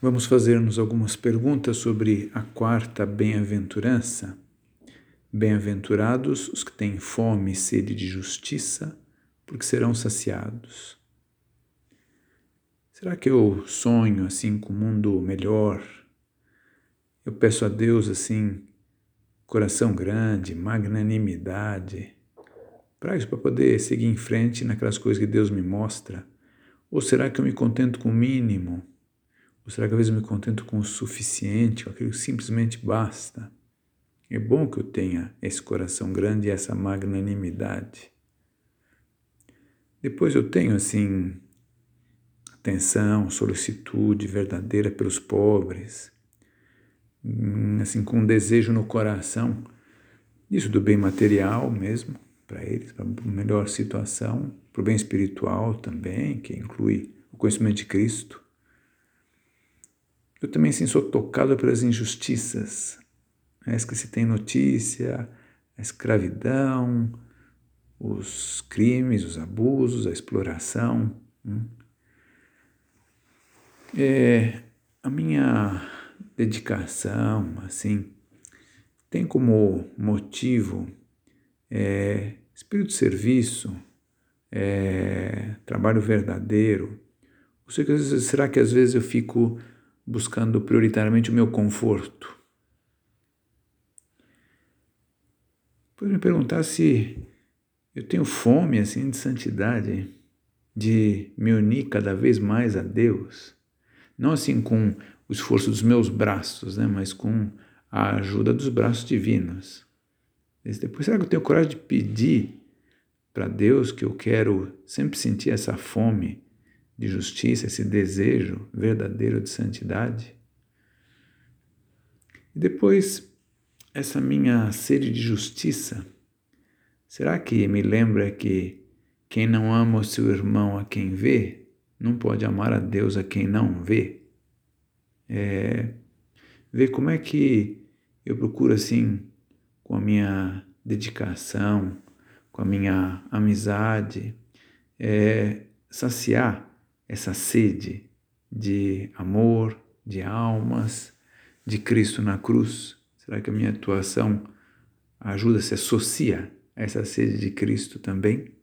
Vamos fazer-nos algumas perguntas sobre a quarta bem-aventurança. Bem-aventurados os que têm fome e sede de justiça, porque serão saciados. Será que eu sonho assim com um mundo melhor? Eu peço a Deus assim, coração grande, magnanimidade, para isso, para poder seguir em frente naquelas coisas que Deus me mostra. Ou será que eu me contento com o mínimo? Ou será que às vezes eu me contento com o suficiente, com aquilo que simplesmente basta? É bom que eu tenha esse coração grande e essa magnanimidade. Depois eu tenho, assim, atenção, solicitude verdadeira pelos pobres, hum, assim, com um desejo no coração, isso do bem material mesmo, para eles, para uma melhor situação, para o bem espiritual também, que inclui o conhecimento de Cristo. Eu também sim sou tocado pelas injustiças, as que se tem notícia, a escravidão, os crimes, os abusos, a exploração. Hum. É, a minha dedicação, assim, tem como motivo é, espírito de serviço, é, trabalho verdadeiro. Será que às vezes eu fico buscando prioritariamente o meu conforto. Pode me perguntar se eu tenho fome assim de santidade, de me unir cada vez mais a Deus, não assim com o esforço dos meus braços, né, mas com a ajuda dos braços divinos. Depois, será que eu tenho coragem de pedir para Deus que eu quero sempre sentir essa fome de justiça, esse desejo verdadeiro de santidade. E depois, essa minha sede de justiça, será que me lembra que quem não ama o seu irmão a quem vê, não pode amar a Deus a quem não vê? É, ver como é que eu procuro assim, com a minha dedicação, com a minha amizade, é, saciar essa sede de amor, de almas, de Cristo na cruz? Será que a minha atuação ajuda, se associa a essa sede de Cristo também?